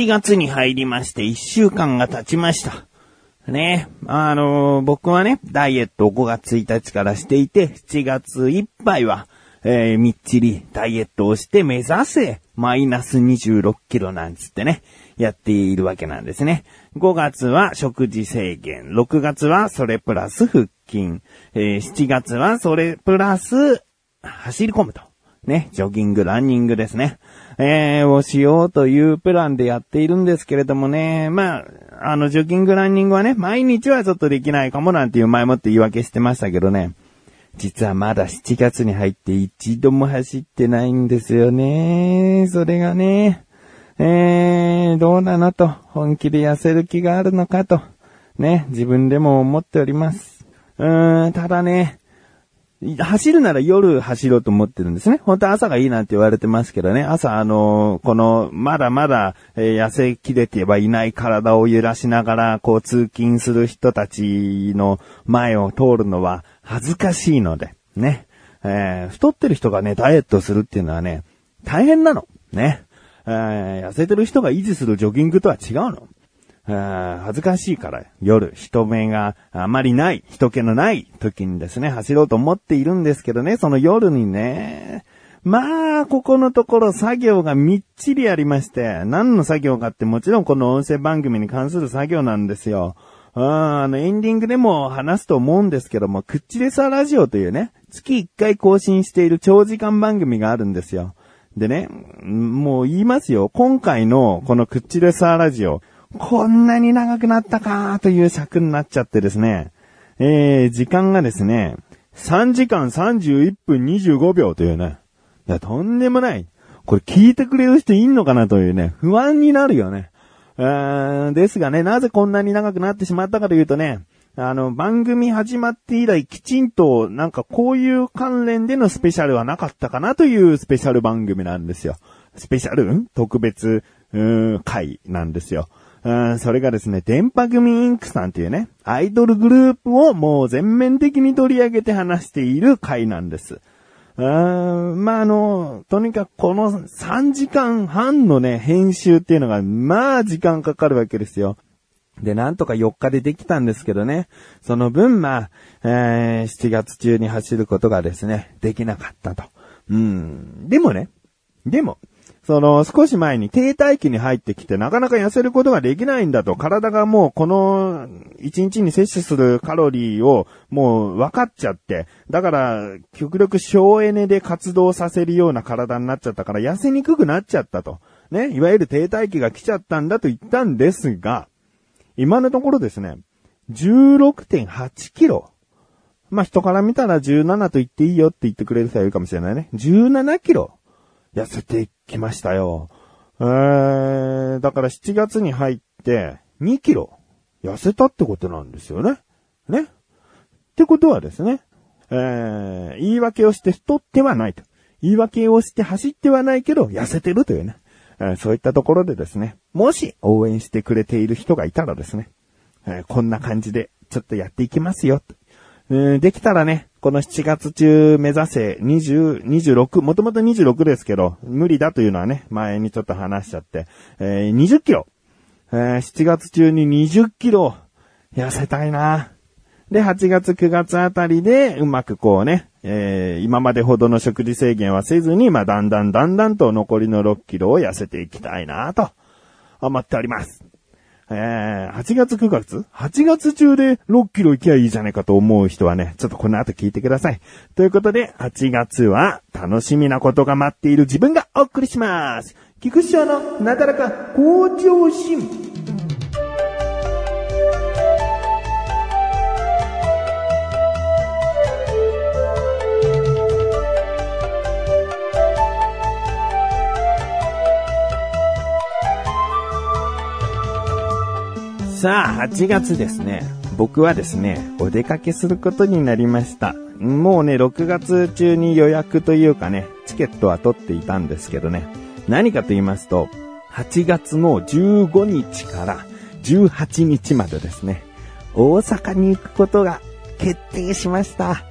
7月に入りまして1週間が経ちました。ね。あのー僕はね、ダイエットを5月1日からしていて、7月いっぱいは、えー、みっちりダイエットをして目指せ、マイナス26キロなんつってね、やっているわけなんですね。5月は食事制限、6月はそれプラス腹筋、えー7月はそれプラス走り込むと。ね、ジョギング、ランニングですね。えー、をしようというプランでやっているんですけれどもね、まあ、あの、ジョギング、ランニングはね、毎日はちょっとできないかもなんていう前もって言い訳してましたけどね、実はまだ7月に入って一度も走ってないんですよね。それがね、えー、どうなのと、本気で痩せる気があるのかと、ね、自分でも思っております。うーん、ただね、走るなら夜走ろうと思ってるんですね。本当は朝がいいなんて言われてますけどね。朝あのこの、まだまだ、えー痩せきれてはいない体を揺らしながら、こう通勤する人たちの前を通るのは恥ずかしいので、ね。えー太ってる人がね、ダイエットするっていうのはね、大変なの。ね。えー痩せてる人が維持するジョギングとは違うの。あー恥ずかしいから、夜、人目があまりない、人気のない時にですね、走ろうと思っているんですけどね、その夜にね、まあ、ここのところ作業がみっちりありまして、何の作業かってもちろんこの音声番組に関する作業なんですよ。あーあの、エンディングでも話すと思うんですけども、クッチレサラジオというね、月1回更新している長時間番組があるんですよ。でね、もう言いますよ。今回のこのクッチレサーラジオ、こんなに長くなったかという尺になっちゃってですね、えー、時間がですね、3時間31分25秒というね、いや、とんでもない。これ聞いてくれる人いんのかなというね、不安になるよね。うんですがね、なぜこんなに長くなってしまったかというとね、あの、番組始まって以来きちんと、なんかこういう関連でのスペシャルはなかったかなというスペシャル番組なんですよ。スペシャル？特別、うん、回なんですよ。うんそれがですね、電波組インクさんっていうね、アイドルグループをもう全面的に取り上げて話している回なんです。うーんまあ、あの、とにかくこの3時間半のね、編集っていうのが、まあ、時間かかるわけですよ。で、なんとか4日でできたんですけどね。その分、まあ、えー7月中に走ることがですね、できなかったと。うん。でもね、でも、その、少し前に停滞期に入ってきて、なかなか痩せることができないんだと、体がもうこの、1日に摂取するカロリーをもう分かっちゃって、だから、極力省エネで活動させるような体になっちゃったから、痩せにくくなっちゃったと。ね、いわゆる停滞期が来ちゃったんだと言ったんですが、今のところですね、16.8キロ。まあ、人から見たら17と言っていいよって言ってくれる人はいるかもしれないね。17キロ痩せてきましたよ。えー、だから7月に入って2キロ痩せたってことなんですよね。ね。ってことはですね、えー、言い訳をして太ってはないと。言い訳をして走ってはないけど痩せてるというね。えーそういったところでですね、もし応援してくれている人がいたらですね、えーこんな感じでちょっとやっていきますよ。えーできたらね、この7月中目指せ20、26、もともと26ですけど、無理だというのはね、前にちょっと話しちゃって、えー20キロ。えー7月中に20キロ痩せたいな。で、8月9月あたりで、うまくこうね、えー今までほどの食事制限はせずに、まあ、だんだんだんだんと残りの6キロを痩せていきたいなと、思っております。えー、8月9月 ?8 月中で6キロ行きゃいいじゃないかと思う人はね、ちょっとこの後聞いてください。ということで、8月は楽しみなことが待っている自分がお送りします。菊師匠のなだらか向上心。さあ、8月ですね。僕はですね、お出かけすることになりました。もうね、6月中に予約というかね、チケットは取っていたんですけどね。何かと言いますと、8月の15日から18日までですね、大阪に行くことが決定しました。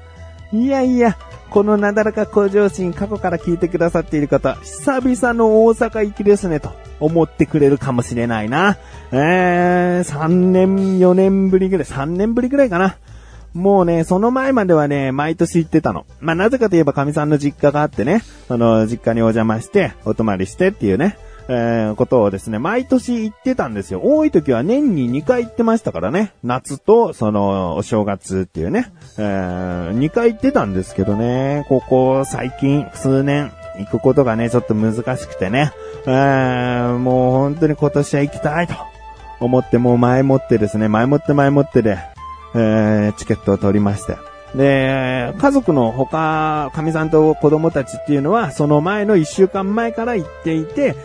いやいや、このなだらか向上心過去から聞いてくださっている方、久々の大阪行きですね、と思ってくれるかもしれないな。えー、3年、4年ぶりぐらい、3年ぶりぐらいかな。もうね、その前まではね、毎年行ってたの。まあ、なぜかといえば、神さんの実家があってね、その、実家にお邪魔して、お泊まりしてっていうね、えー、ことをですね、毎年行ってたんですよ。多い時は年に2回行ってましたからね。夏と、その、お正月っていうね、えー、2回行ってたんですけどね、ここ最近、数年、行くことがね、ちょっと難しくてね、えー、もう本当に今年は行きたいと思って、もう前もってですね、前もって前もってで、えー、チケットを取りまして。で、家族の他、神さんと子供たちっていうのは、その前の一週間前から行っていて、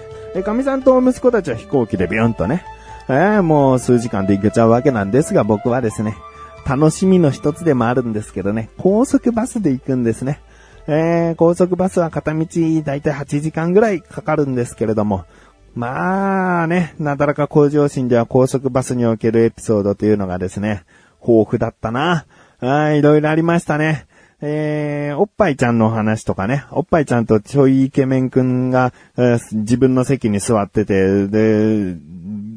神さんと息子たちは飛行機でビュンとね、えー、もう数時間で行けちゃうわけなんですが、僕はですね、楽しみの一つでもあるんですけどね、高速バスで行くんですね。えー、高速バスは片道だいたい8時間ぐらいかかるんですけれども、まあね、なだらか向上心では高速バスにおけるエピソードというのがですね、豊富だったな。あいろいろありましたね。えー、おっぱいちゃんの話とかね、おっぱいちゃんとちょいイケメンくんが、えー、自分の席に座ってて、で、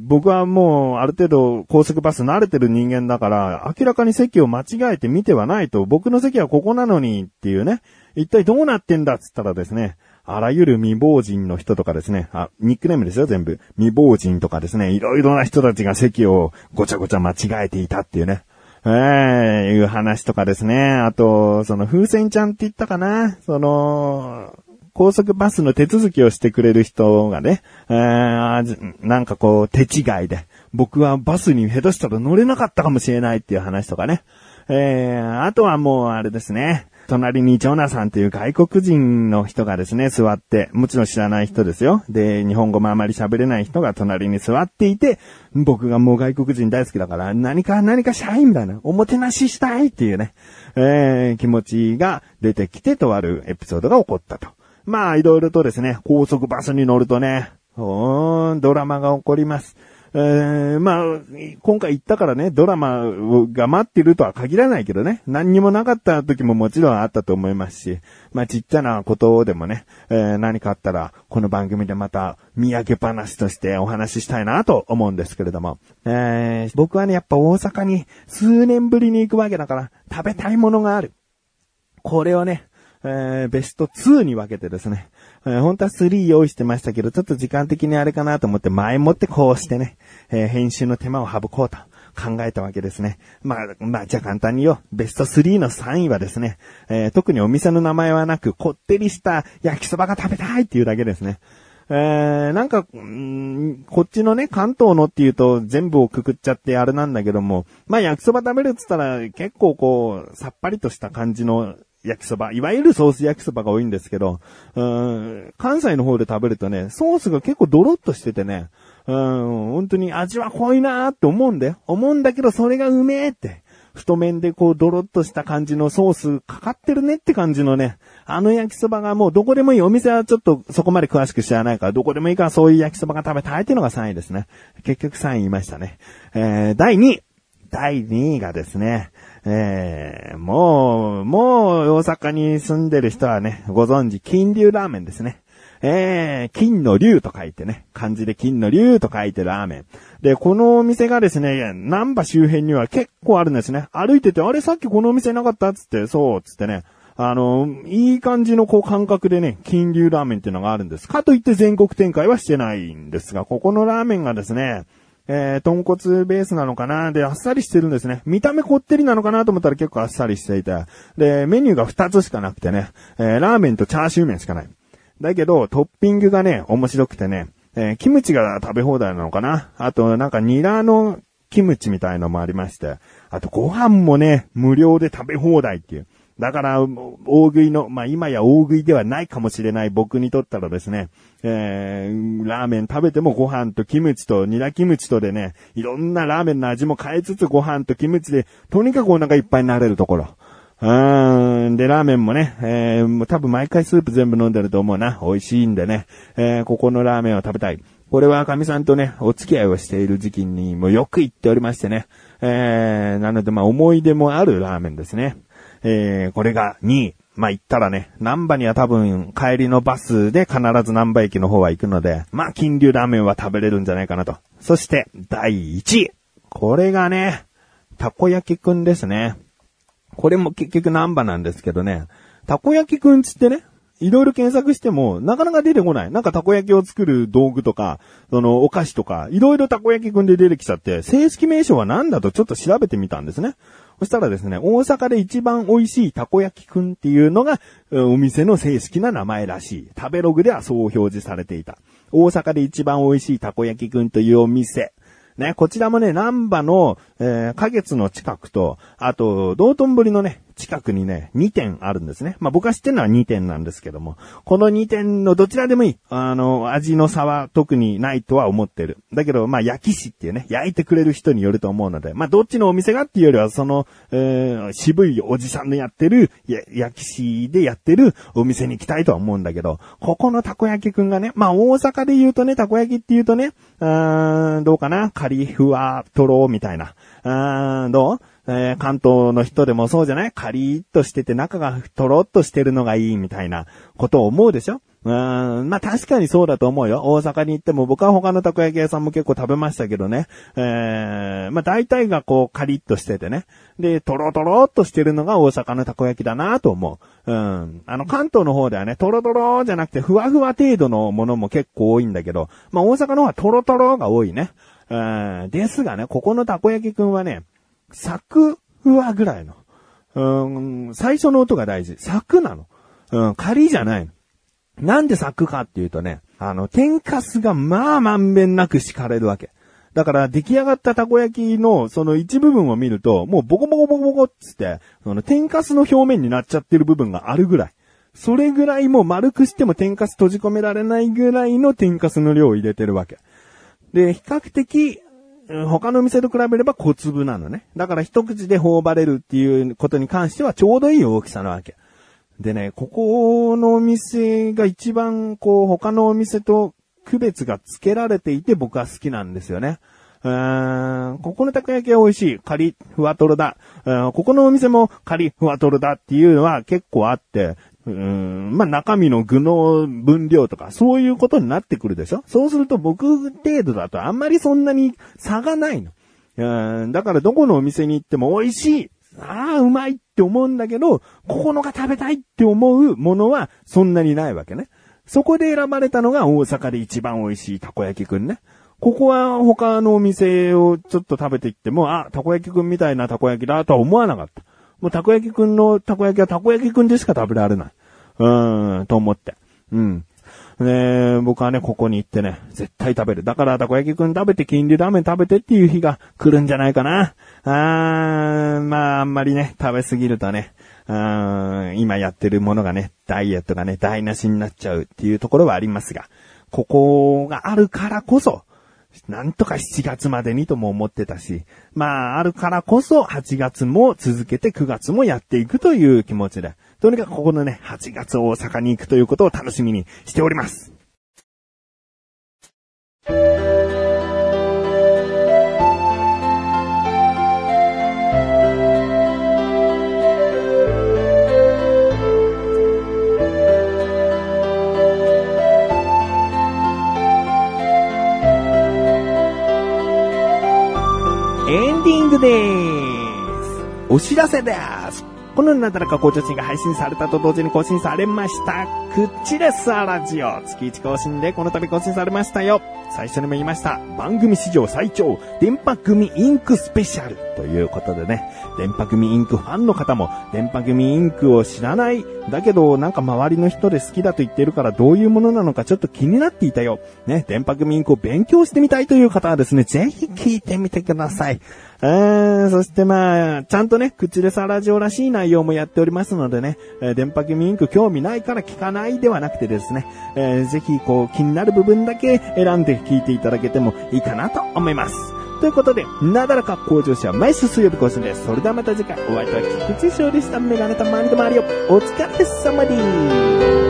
僕はもうある程度高速バス慣れてる人間だから、明らかに席を間違えて見てはないと、僕の席はここなのにっていうね、一体どうなってんだっつったらですね、あらゆる未亡人の人とかですね、あ、ニックネームですよ、全部。未亡人とかですね、いろいろな人たちが席をごちゃごちゃ間違えていたっていうね。えー、いう話とかですね。あと、その風船ちゃんって言ったかなその、高速バスの手続きをしてくれる人がね、えー、なんかこう手違いで、僕はバスに下手したら乗れなかったかもしれないっていう話とかね。えー、あとはもうあれですね。隣にジョナさんという外国人の人がですね、座って、もちろん知らない人ですよ。で、日本語もあまり喋れない人が隣に座っていて、僕がもう外国人大好きだから、何か何かしたいみたいな、おもてなししたいっていうね、えー、気持ちが出てきてとあるエピソードが起こったと。まあ、いろいろとですね、高速バスに乗るとね、ドラマが起こります。えー、まあ、今回言ったからね、ドラマが待ってるとは限らないけどね、何にもなかった時ももちろんあったと思いますし、まあちっちゃなことでもね、えー、何かあったら、この番組でまた、見上げ話としてお話ししたいなと思うんですけれども、えー、僕はね、やっぱ大阪に数年ぶりに行くわけだから、食べたいものがある。これをね、えー、ベスト2に分けてですね、えー、本当は3用意してましたけど、ちょっと時間的にあれかなと思って前もってこうしてね、えー、編集の手間を省こうと考えたわけですね。まあ、まあ、じゃあ簡単によ。ベスト3の3位はですね、えー、特にお店の名前はなく、こってりした焼きそばが食べたいっていうだけですね。えー、なんか、んこっちのね、関東のっていうと全部をくくっちゃってあれなんだけども、まあ焼きそば食べるって言ったら結構こう、さっぱりとした感じの焼きそば、いわゆるソース焼きそばが多いんですけど、うん、関西の方で食べるとね、ソースが結構ドロッとしててね、うん、本当に味は濃いなーって思うんだよ。思うんだけど、それがうめえって。太麺でこうドロッとした感じのソースかかってるねって感じのね、あの焼きそばがもうどこでもいい。お店はちょっとそこまで詳しく知らないから、どこでもいいからそういう焼きそばが食べたいっていうのが3位ですね。結局3位いましたね。えー、第2位。第2位がですね、えー、もう、もう大阪に住んでる人はね、ご存知、金龍ラーメンですね。えー、金の竜と書いてね、漢字で金の竜と書いてラーメン。で、このお店がですね、南波周辺には結構あるんですね。歩いてて、あれさっきこのお店なかったつって、そう、つってね。あの、いい感じのこう感覚でね、金龍ラーメンっていうのがあるんです。かといって全国展開はしてないんですが、ここのラーメンがですね、えー、豚骨ベースなのかな？で、あっさりしてるんですね。見た目こってりなのかなと思ったら結構あっさりしていて。で、メニューが2つしかなくてね、えー、ラーメンとチャーシュー麺しかない。だけど、トッピングがね、面白くてね、えー、キムチが食べ放題なのかな？あと、なんかニラのキムチみたいのもありまして。あと、ご飯もね、無料で食べ放題っていう。だから、大食いの、まあ、今や大食いではないかもしれない僕にとったらですね、えー、ラーメン食べてもご飯とキムチとニラキムチとでね、いろんなラーメンの味も変えつつご飯とキムチで、とにかくお腹いっぱいになれるところ。うーん。で、ラーメンもね、えー、多分毎回スープ全部飲んでると思うな。美味しいんでね。えー、ここのラーメンを食べたい。これは神さんとね、お付き合いをしている時期にもよく行っておりましてね。えー、なのでまあ思い出もあるラーメンですね。えー、これが2位。まあ行ったらね、南波には多分帰りのバスで必ず南波駅の方は行くので、まあ金龍ラーメンは食べれるんじゃないかなと。そして第1位。これがね、たこ焼きくんですね。これも結局南波なんですけどね、たこ焼きくんつってね、いろいろ検索しても、なかなか出てこない。なんかたこ焼きを作る道具とか、そのお菓子とか、いろいろたこ焼きくんで出てきちゃって、正式名称は何だとちょっと調べてみたんですね。そしたらですね、大阪で一番美味しいたこ焼きくんっていうのが、お店の正式な名前らしい。食べログではそう表示されていた。大阪で一番美味しいたこ焼きくんというお店。ね、こちらもね、南波の、えー、花月の近くと、あと、道頓堀のね、近くにね、2点あるんですね。まあ、僕が知ってるのは2点なんですけども、この2点のどちらでもいい。あの、味の差は特にないとは思ってる。だけど、まあ、焼き師っていうね、焼いてくれる人によると思うので、まあ、どっちのお店がっていうよりは、その、えー、渋いおじさんのやってる、焼き師でやってるお店に行きたいとは思うんだけど、ここのたこ焼きくんがね、まあ、大阪で言うとね、たこ焼きって言うとね、うーん、どうかな？カリフワトロみたいな。うーん、どう？えー、関東の人でもそうじゃない？カリーっとしてて中がとろっとしてるのがいいみたいなことを思うでしょ？うーん、まあ確かにそうだと思うよ。大阪に行っても僕は他のたこ焼き屋さんも結構食べましたけどね。えー、まあ大体がこうカリッとしててね。で、トロトロっとしてるのが大阪のたこ焼きだなと思う。うん。あの関東の方ではね、トロトロじゃなくてふわふわ程度のものも結構多いんだけど、まあ大阪の方はトロトロが多いね。うん。ですがね、ここのたこ焼きくんはね、サクふわぐらいの。うん、最初の音が大事。サクなの。うん、仮じゃないの。なんでサクかっていうとね、あの、天かすがまあまんべんなく敷かれるわけ。だから出来上がったたこ焼きのその一部分を見ると、もうボコボコボコボコっつって、その天かすの表面になっちゃってる部分があるぐらい。それぐらいもう丸くしても天かす閉じ込められないぐらいの天かすの量を入れてるわけ。で、比較的、他の店と比べれば小粒なのね。だから一口で頬張れるっていうことに関してはちょうどいい大きさなわけ。でね、ここのお店が一番こう他のお店と区別がつけられていて僕は好きなんですよね。うーん、ここのたこ焼きは美味しい。カリ、ふわとろだ。ここのお店もカリ、ふわとろだっていうのは結構あって、うん、まあ、中身の具の分量とか、そういうことになってくるでしょ？そうすると僕程度だとあんまりそんなに差がないの。うん、だからどこのお店に行っても美味しい。ああ、うまいって思うんだけど、ここのが食べたいって思うものはそんなにないわけね。そこで選ばれたのが大阪で一番美味しいたこ焼きくんね。ここは他のお店をちょっと食べていっても、あ、たこ焼きくんみたいなたこ焼きだとは思わなかった。もうたこ焼きくんのたこ焼きはたこ焼きくんでしか食べられない。うーん、と思って。うん。ね僕はね、ここに行ってね、絶対食べる。だから、たこ焼きくん食べて、金龍ラーメン食べてっていう日が来るんじゃないかな。あー、まあ、あんまりね、食べすぎるとね、あ今やってるものがね、ダイエットがね、台無しになっちゃうっていうところはありますが、ここがあるからこそ、なんとか7月までにとも思ってたし、まあ、あるからこそ8月も続けて9月もやっていくという気持ちで、とにかくここのね、8月大阪に行くということを楽しみにしております。です。お知らせです。このなだらか校長心が配信されたと同時に更新されました。クッチレッサーラジオ。月1更新でこの度更新されましたよ。最初にも言いました。番組史上最長、電波組インクスペシャルということでね、電波組インクファンの方も、電波組インクを知らない、だけどなんか周りの人で好きだと言ってるからどういうものなのかちょっと気になっていたよ。ね、電波組インクを勉強してみたいという方はですね、ぜひ聞いてみてください。えー、そしてまあ、ちゃんとね、口でサラジオらしい内容もやっておりますのでね、えー、電波組インク興味ないから聞かないではなくてですね、えー、ぜひこう気になる部分だけ選んで聞いていただけてもいいかなと思います。ということで、なだらか向上者毎週水曜日更新です。それではまた次回、お会いいたい菊池勝利したメガネたまりとまりよ。お疲れ様です。